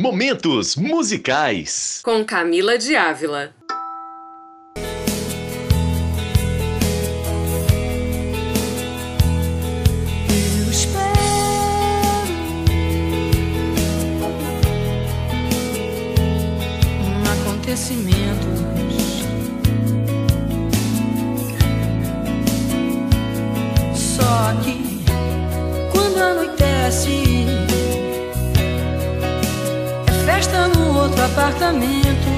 Momentos musicais. Com Camila de Ávila. Apartamento.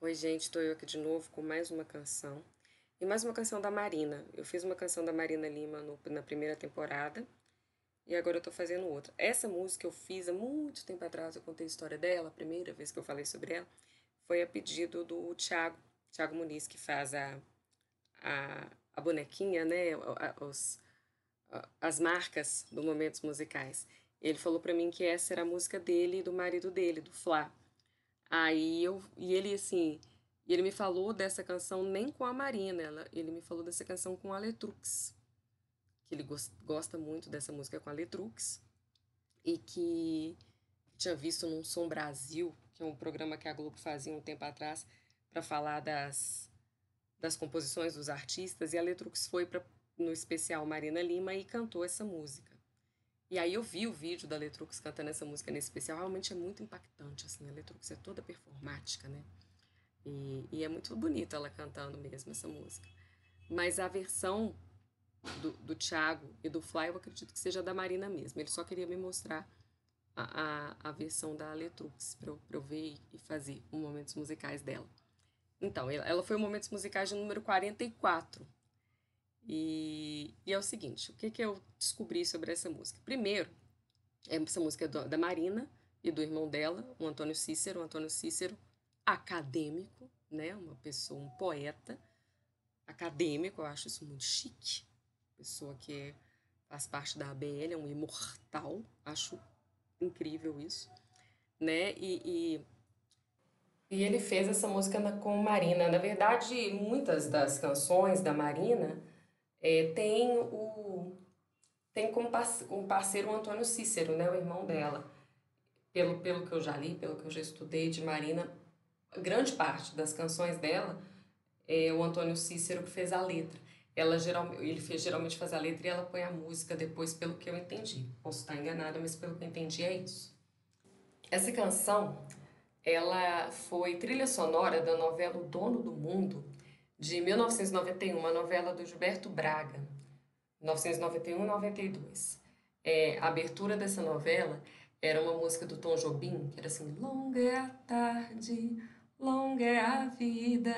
Oi, gente, estou eu aqui de novo com mais uma canção. E mais uma canção da Marina. Eu fiz uma canção da Marina Lima no- na primeira temporada. E agora eu tô fazendo outra. Essa música eu fiz há muito tempo atrás. Eu contei a história dela, a primeira vez que eu falei sobre ela. Foi a pedido do Thiago, Thiago Muniz, que faz a, a, a bonequinha, né? os, as marcas do Momentos Musicais. Ele falou pra mim que essa era a música dele e do marido dele, do Flá. Aí eu. E ele, assim. Ele me falou dessa canção nem com a Marina, ela, ele me falou dessa canção com a Letrux. Que ele gos- gosta muito dessa música com a Letrux. E que tinha visto num Som Brasil, que é um programa que a Globo fazia um tempo atrás, para falar das, das composições dos artistas. E a Letrux foi pra, no especial Marina Lima e cantou essa música. E aí eu vi o vídeo da Letrux cantando essa música nesse especial, realmente é muito impactante, assim, a Letrux é toda performática, né? E, e é muito bonito ela cantando mesmo essa música. Mas a versão do, do Thiago e do Fly, eu acredito que seja da Marina mesmo. Ele só queria me mostrar a, a, a versão da Letrux para eu, eu ver e- fazer os momentos musicais dela. Então, ela foi o Momentos Musicais de número 44. E, e é o seguinte, o que, que eu descobri sobre essa música? Primeiro, essa música é da Marina e do irmão dela, o Antônio Cícero. O Antônio Cícero, acadêmico, né? Uma pessoa, um poeta acadêmico, eu acho isso muito chique. Pessoa que é- faz parte da ABL, é um imortal, acho incrível isso, né? E, e, e ele fez essa música com Marina. Na verdade, muitas das canções da Marina é, tem o tem como parce- como parceiro o Antônio Cícero, né, o irmão dela. Pelo, pelo que eu já li, pelo que eu já estudei de Marina, grande parte das canções dela é o Antônio Cícero que fez a letra. Ela geralmente, ele fez, geralmente faz a letra e ela põe a música depois, pelo que eu entendi. Posso estar enganada, mas pelo que eu entendi é isso. Essa canção, ela foi trilha sonora da novela O Dono do Mundo, de 1991, uma novela do Gilberto Braga, 1991 e 92. É, a abertura dessa novela era uma música do Tom Jobim, que era assim, longa é a tarde, longa é a vida.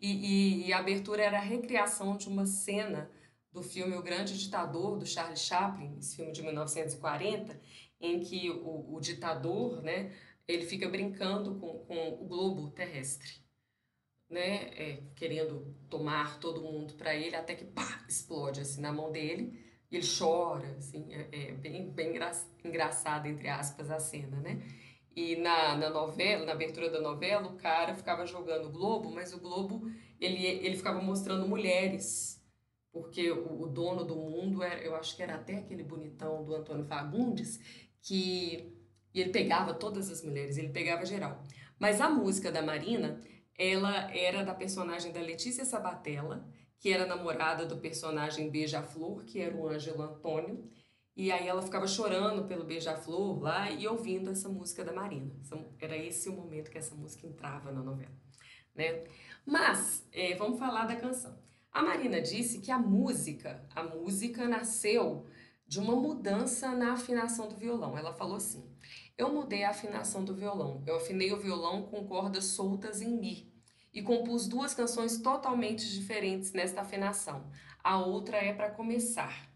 E, e, e a abertura era a recriação de uma cena do filme O Grande Ditador, do Charles Chaplin, esse filme de 1940, em que o, o ditador, né, ele fica brincando com, com o globo terrestre, né, é, querendo tomar todo mundo para ele, até que pá, explode assim na mão dele, e ele chora, assim, é, é bem, bem engra, engraçado, entre aspas, a cena, né? E na, na novela, na abertura da novela, o cara ficava jogando o globo, mas o globo, ele, ele ficava mostrando mulheres, porque o, o dono do mundo, era, eu acho que era até aquele bonitão do Antônio Fagundes, que ele pegava todas as mulheres, ele pegava geral. Mas a música da Marina, ela era da personagem da Letícia Sabatella, que era namorada do personagem Beija-Flor, que era o Ângelo Antônio. E aí ela ficava chorando pelo Beija-Flor lá e ouvindo essa música da Marina. Era esse o momento que essa música entrava na novela. Né? Mas, é, vamos falar da canção. A Marina disse que a música, a música nasceu de uma mudança na afinação do violão. Ela falou assim: Eu mudei a afinação do violão. Eu afinei o violão com cordas soltas em mi e compus duas canções totalmente diferentes nesta afinação. A outra é para começar.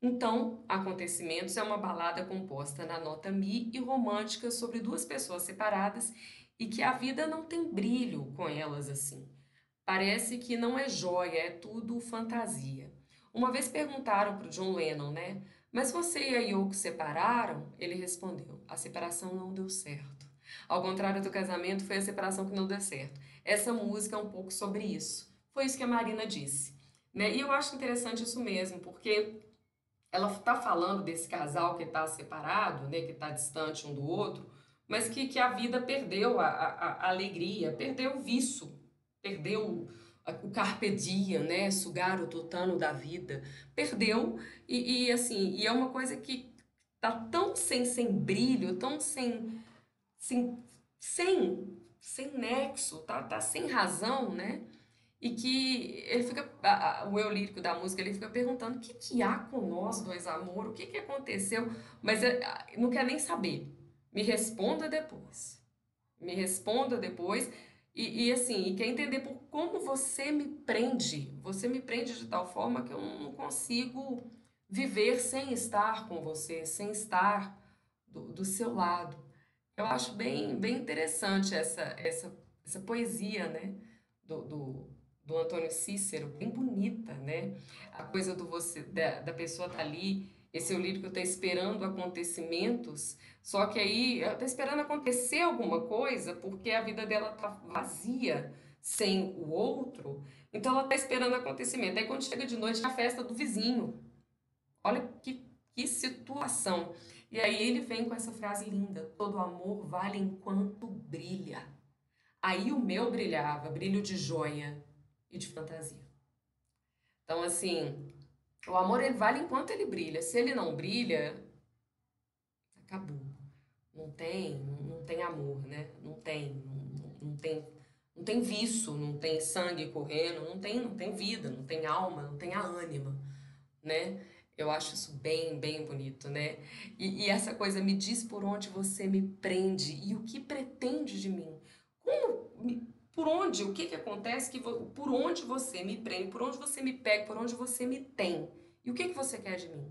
Então, Acontecimentos é uma balada composta na nota mi e romântica sobre duas pessoas separadas e que a vida não tem brilho com elas assim. Parece que não é joia, é tudo fantasia. Uma vez perguntaram para o John Lennon, né? Mas você e a Yoko separaram? Ele respondeu: a separação não deu certo. Ao contrário do casamento, foi a separação que não deu certo. Essa música é um pouco sobre isso. Foi isso que a Marina disse. Né? E eu acho interessante isso mesmo, porque ela está falando desse casal que está separado, né, que está distante um do outro, mas que, que a vida perdeu a, a, a alegria, perdeu o viço, perdeu o carpe diem, né, sugar o tutano da vida, perdeu e, e assim, e é uma coisa que tá tão sem, sem brilho, tão sem, sem, sem, sem nexo, tá, tá sem razão, né, e que ele fica, a, a, o eu lírico da música, ele fica perguntando o que, que há com nós dois, amor, o que, que aconteceu, mas é, não quer nem saber. Me responda depois. Me responda depois. E, e assim, e quer entender por como você me prende. Você me prende de tal forma que eu não consigo viver sem estar com você, sem estar do, do seu lado. Eu acho bem, bem interessante essa, essa, essa poesia, né? Do, do, do Antônio Cícero, bem bonita, né? A coisa do você da, da pessoa estar tá ali, esse eu lírico está esperando acontecimentos, só que aí está esperando acontecer alguma coisa porque a vida dela está vazia sem o outro, então ela está esperando acontecimento. Aí quando chega de noite é a festa do vizinho. Olha que, que situação. E aí ele vem com essa frase linda: todo amor vale enquanto brilha. Aí o meu brilhava, brilho de joia e de fantasia. Então, assim, o amor ele vale enquanto ele brilha. Se ele não brilha, acabou. Não tem, não, tem amor, né? Não tem, não, não tem, não tem viço, não tem sangue correndo, não tem, não tem vida, não tem alma, não tem a ânima, né? Eu acho isso bem, bem bonito, né? E, e essa coisa me diz por onde você me prende e o que pretende de mim. Como por onde, o que, que acontece, que por onde você me prende, por onde você me pega, por onde você me tem. E o que, que você quer de mim?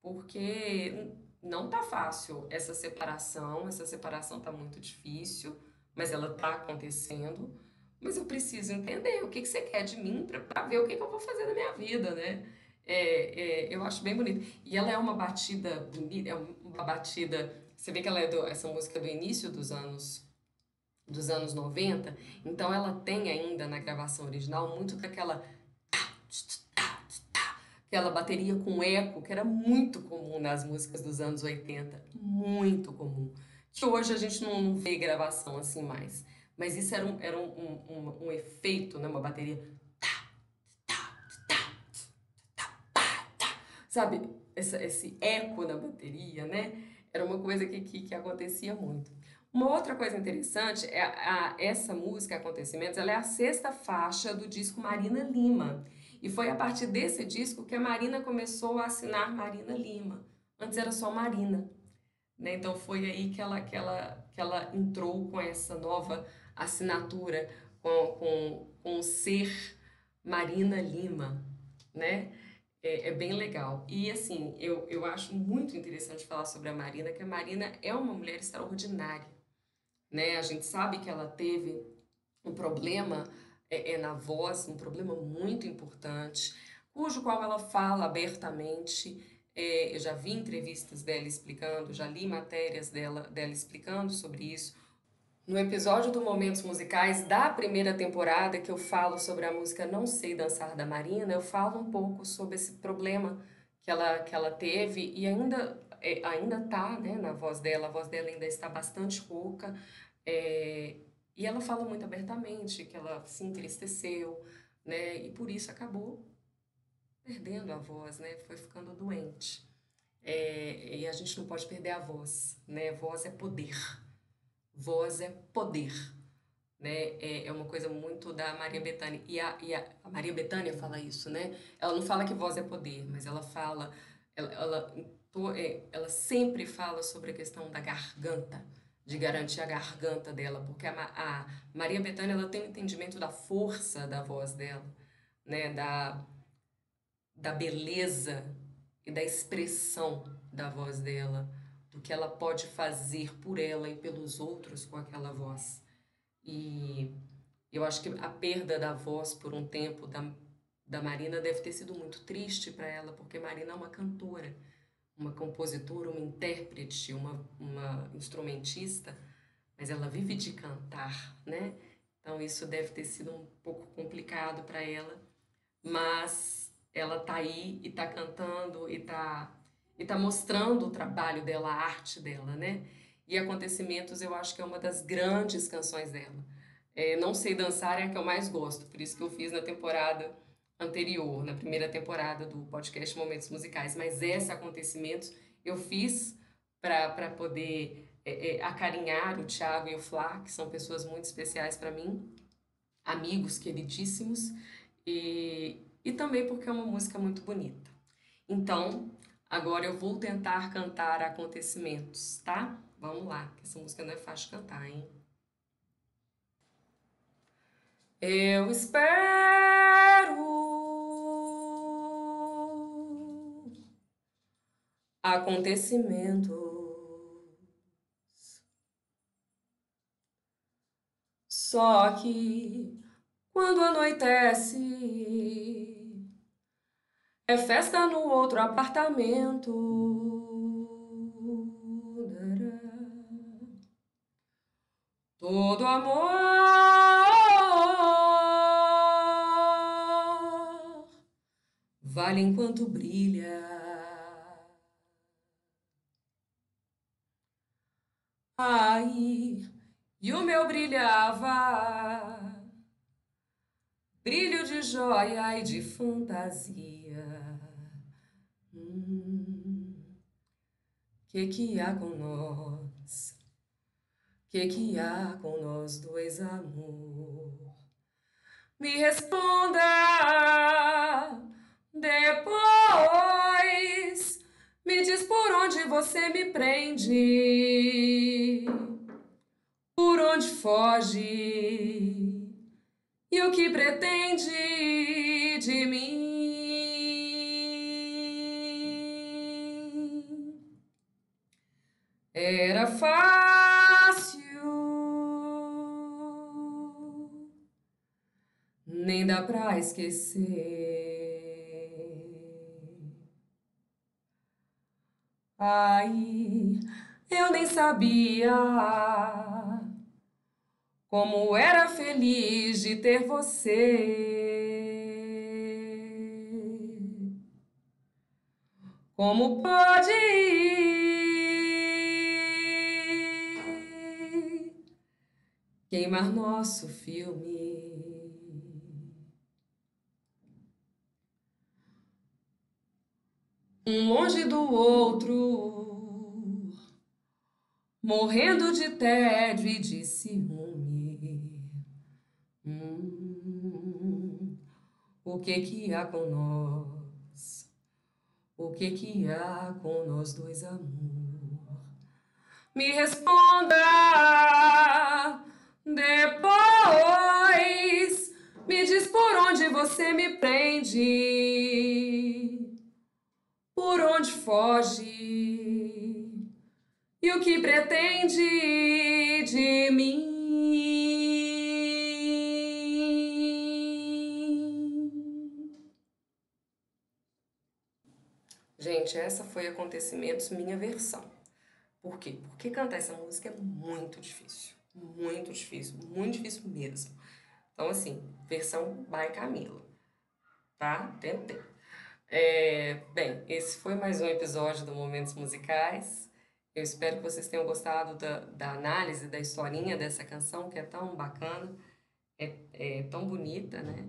Porque não tá fácil essa separação, essa separação tá muito difícil, mas ela tá acontecendo. Mas eu preciso entender o que, que você quer de mim para ver o que, que eu vou fazer da minha vida, né? É, é, eu acho bem bonito. E ela é uma batida bonita, é uma batida. Você vê que ela é do, essa música é do início dos anos dos anos 90, então ela tem ainda na gravação original muito daquela aquela bateria com eco que era muito comum nas músicas dos anos 80, muito comum. Que hoje a gente não, não vê gravação assim mais. Mas isso era um, era um, um, um, um efeito, né? uma bateria. Sabe, essa, esse eco na bateria, né? Era uma coisa que, que, que acontecia muito. Uma outra coisa interessante é a, a, essa música Acontecimentos, ela é a sexta faixa do disco Marina Lima. E foi a partir desse disco que a Marina começou a assinar Marina Lima. Antes era só Marina. Né? Então foi aí que ela, que, ela, que ela entrou com essa nova assinatura, com, com, com ser Marina Lima. Né? É, é, bem legal. E assim, eu, eu acho muito interessante falar sobre a Marina, que a Marina é uma mulher extraordinária né? A gente sabe que ela teve um problema é, é na voz, um problema muito importante, cujo qual ela fala abertamente. É, eu já vi entrevistas dela explicando, já li matérias dela, dela explicando sobre isso. No episódio do Momentos Musicais da primeira temporada, que eu falo sobre a música Não Sei Dançar da Marina, eu falo um pouco sobre esse problema que ela, que ela teve e ainda é, ainda tá né, na voz dela, a voz dela ainda está bastante rouca, é, e ela fala muito abertamente que ela se entristeceu, né, e por isso acabou perdendo a voz, né, foi ficando doente. É, e a gente não pode perder a voz, né, voz é poder, voz é poder, né? É, é uma coisa muito da Maria Bethânia. E a, e a, a Maria Bethânia fala isso, né? Ela não fala que voz é poder, mas ela fala ela, ela, ela sempre fala sobre a questão da garganta, de garantir a garganta dela, porque a, a Maria Bethânia ela tem um entendimento da força da voz dela, né, da, da beleza e da expressão da voz dela, do que ela pode fazer por ela e pelos outros com aquela voz. E eu acho que a perda da voz por um tempo da, da Marina deve ter sido muito triste para ela, porque Marina é uma cantora, uma compositora, uma intérprete, uma, uma instrumentista, mas ela vive de cantar, né? Então isso deve ter sido um pouco complicado para ela, mas ela tá aí e tá cantando e tá e tá mostrando o trabalho dela, a arte dela, né? E Acontecimentos eu acho que é uma das grandes canções dela. É, Não Sei Dançar é a que eu mais gosto, por isso que eu fiz na temporada anterior, na primeira temporada do podcast Momentos Musicais. Mas esse Acontecimentos eu fiz para poder é, é, acarinhar o Thiago e o Flá, que são pessoas muito especiais para mim, amigos queridíssimos, e, e também porque é uma música muito bonita. Então, agora eu vou tentar cantar Acontecimentos, tá? Vamos lá, que essa música não é fácil cantar, hein? Eu espero acontecimentos Só que quando anoitece, é festa no outro apartamento. Todo amor vale enquanto brilha. Ai, e o meu brilhava, brilho de joia e de fantasia. Hum, que que há com nós? Que que há com nós dois, amor? Me responda depois. Me diz por onde você me prende por onde foge e o que pretende de mim. Era fácil, nem dá pra esquecer. Ai, eu nem sabia como era feliz de ter você. Como pode queimar nosso filme? Um longe do outro, morrendo de tédio e de ciúme. Hum, o que que há com nós? O que que há com nós dois, amor? Me responda depois. Me diz por onde você me prende, por onde foge e o que pretende de mim. Gente, essa foi Acontecimentos, minha versão. Por quê? Porque cantar essa música é muito difícil. Muito difícil, muito difícil mesmo. Então, assim, versão by Camila. Tá? Tentei. É, bem, esse foi mais um episódio do Momentos Musicais. Eu espero que vocês tenham gostado da, da análise, da historinha dessa canção, que é tão bacana, é, é tão bonita, né?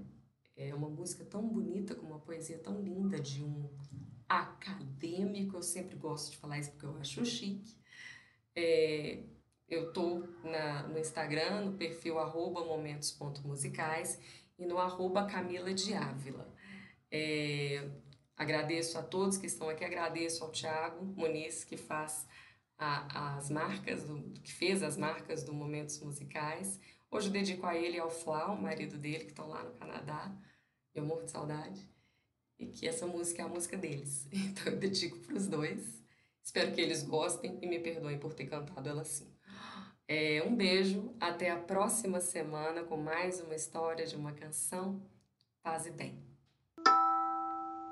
É uma música tão bonita, com uma poesia tão linda de um acadêmico. Eu sempre gosto de falar isso porque eu acho chique. É, eu tô na, no Instagram, no perfil arroba momentos.musicais e no arroba Camila de Ávila. É, agradeço a todos que estão aqui, agradeço ao Thiago Muniz, que faz a, as marcas, do, que fez as marcas do Momentos Musicais. Hoje eu dedico a ele e ao Flau, marido dele, que estão lá no Canadá. Eu morro de saudade. e que essa música é a música deles. Então eu dedico para os dois. Espero que eles gostem e me perdoem por ter cantado ela assim. É, um beijo, até a próxima semana com mais uma história de uma canção. Paz e bem.